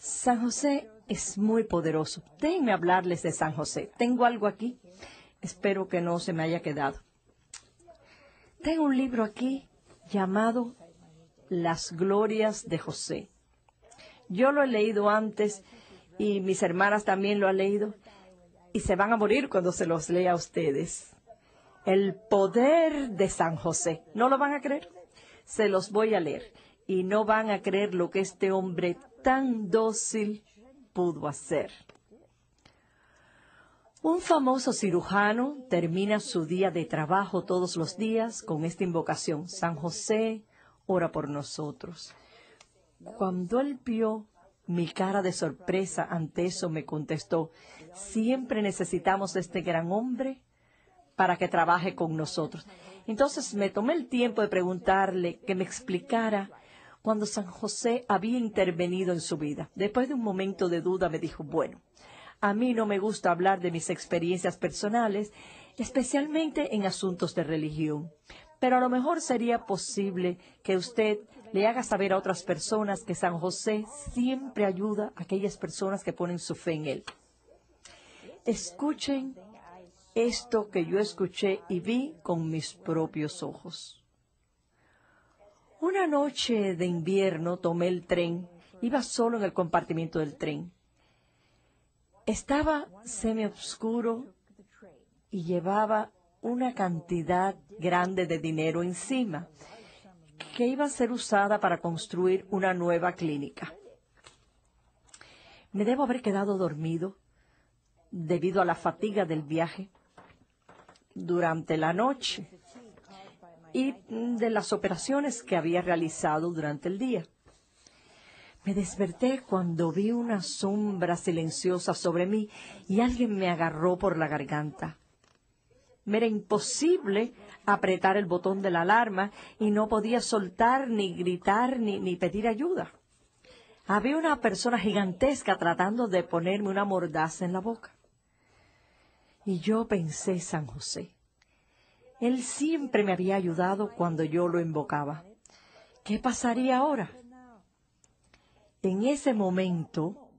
San José es muy poderoso. Déjenme hablarles de San José. Tengo algo aquí. Espero que no se me haya quedado. Tengo un libro aquí llamado Las Glorias de José. Yo lo he leído antes y mis hermanas también lo han leído y se van a morir cuando se los lea a ustedes. El poder de San José. ¿No lo van a creer? Se los voy a leer y no van a creer lo que este hombre tan dócil pudo hacer. Un famoso cirujano termina su día de trabajo todos los días con esta invocación. San José, ora por nosotros. Cuando él vio mi cara de sorpresa ante eso, me contestó, siempre necesitamos este gran hombre para que trabaje con nosotros. Entonces me tomé el tiempo de preguntarle que me explicara cuando San José había intervenido en su vida. Después de un momento de duda me dijo, bueno, a mí no me gusta hablar de mis experiencias personales, especialmente en asuntos de religión, pero a lo mejor sería posible que usted le haga saber a otras personas que San José siempre ayuda a aquellas personas que ponen su fe en él. Escuchen esto que yo escuché y vi con mis propios ojos. Una noche de invierno tomé el tren, iba solo en el compartimiento del tren. Estaba semi-oscuro y llevaba una cantidad grande de dinero encima que iba a ser usada para construir una nueva clínica. Me debo haber quedado dormido debido a la fatiga del viaje durante la noche y de las operaciones que había realizado durante el día. Me desperté cuando vi una sombra silenciosa sobre mí y alguien me agarró por la garganta. Me era imposible apretar el botón de la alarma y no podía soltar ni gritar ni, ni pedir ayuda. Había una persona gigantesca tratando de ponerme una mordaza en la boca. Y yo pensé, San José, él siempre me había ayudado cuando yo lo invocaba. ¿Qué pasaría ahora? En ese momento,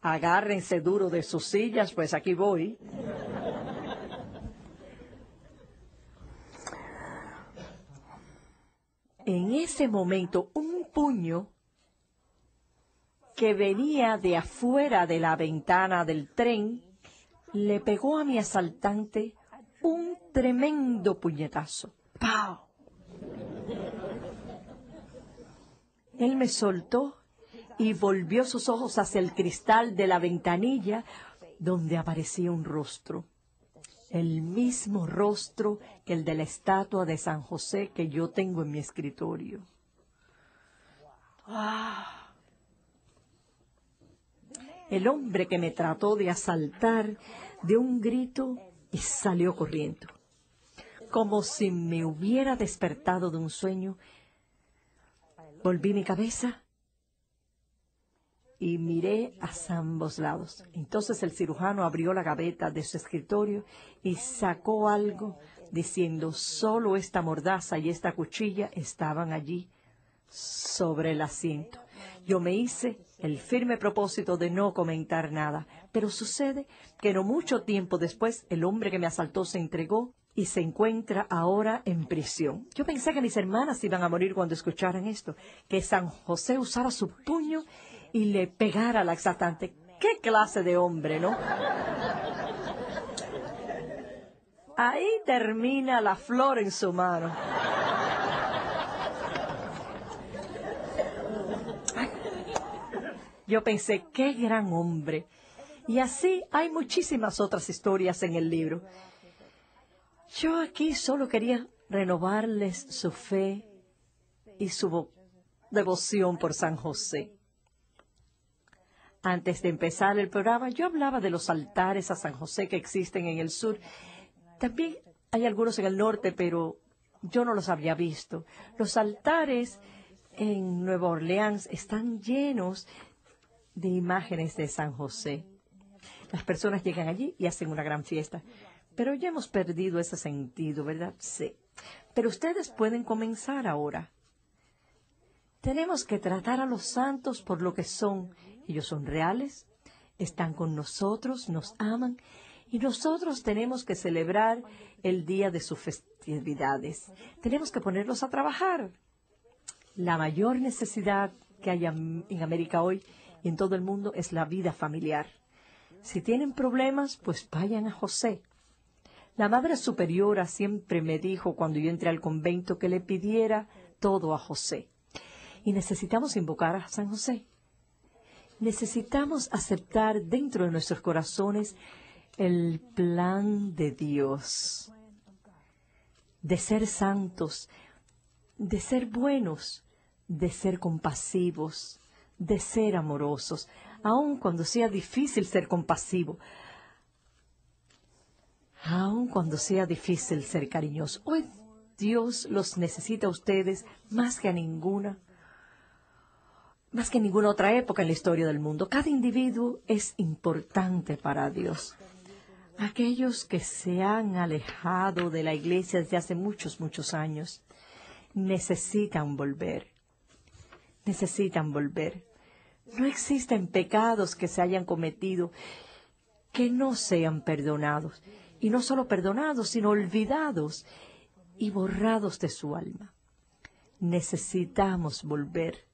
agárrense duro de sus sillas, pues aquí voy. En ese momento, un puño que venía de afuera de la ventana del tren le pegó a mi asaltante un tremendo puñetazo. ¡Pau! Él me soltó y volvió sus ojos hacia el cristal de la ventanilla donde aparecía un rostro. El mismo rostro que el de la estatua de San José que yo tengo en mi escritorio. ¡Ah! El hombre que me trató de asaltar de un grito y salió corriendo. Como si me hubiera despertado de un sueño, volví mi cabeza y miré a ambos lados. Entonces el cirujano abrió la gaveta de su escritorio y sacó algo diciendo, solo esta mordaza y esta cuchilla estaban allí sobre el asiento. Yo me hice el firme propósito de no comentar nada, pero sucede que no mucho tiempo después el hombre que me asaltó se entregó y se encuentra ahora en prisión. Yo pensé que mis hermanas iban a morir cuando escucharan esto, que San José usara su puño y le pegara al exaltante. ¿Qué clase de hombre, no? Ahí termina la flor en su mano. Yo pensé, qué gran hombre. Y así hay muchísimas otras historias en el libro. Yo aquí solo quería renovarles su fe y su devoción por San José. Antes de empezar el programa, yo hablaba de los altares a San José que existen en el sur. También hay algunos en el norte, pero yo no los había visto. Los altares en Nueva Orleans están llenos de imágenes de San José. Las personas llegan allí y hacen una gran fiesta. Pero ya hemos perdido ese sentido, ¿verdad? Sí. Pero ustedes pueden comenzar ahora. Tenemos que tratar a los santos por lo que son. Ellos son reales, están con nosotros, nos aman y nosotros tenemos que celebrar el día de sus festividades. Tenemos que ponerlos a trabajar. La mayor necesidad que hay en América hoy en todo el mundo es la vida familiar. Si tienen problemas, pues vayan a José. La Madre Superiora siempre me dijo cuando yo entré al convento que le pidiera todo a José. Y necesitamos invocar a San José. Necesitamos aceptar dentro de nuestros corazones el plan de Dios, de ser santos, de ser buenos, de ser compasivos, de ser amorosos, aun cuando sea difícil ser compasivo, aun cuando sea difícil ser cariñoso. Hoy Dios los necesita a ustedes más que a ninguna más que ninguna otra época en la historia del mundo. Cada individuo es importante para Dios. Aquellos que se han alejado de la iglesia desde hace muchos, muchos años, necesitan volver. Necesitan volver. No existen pecados que se hayan cometido que no sean perdonados. Y no solo perdonados, sino olvidados y borrados de su alma. Necesitamos volver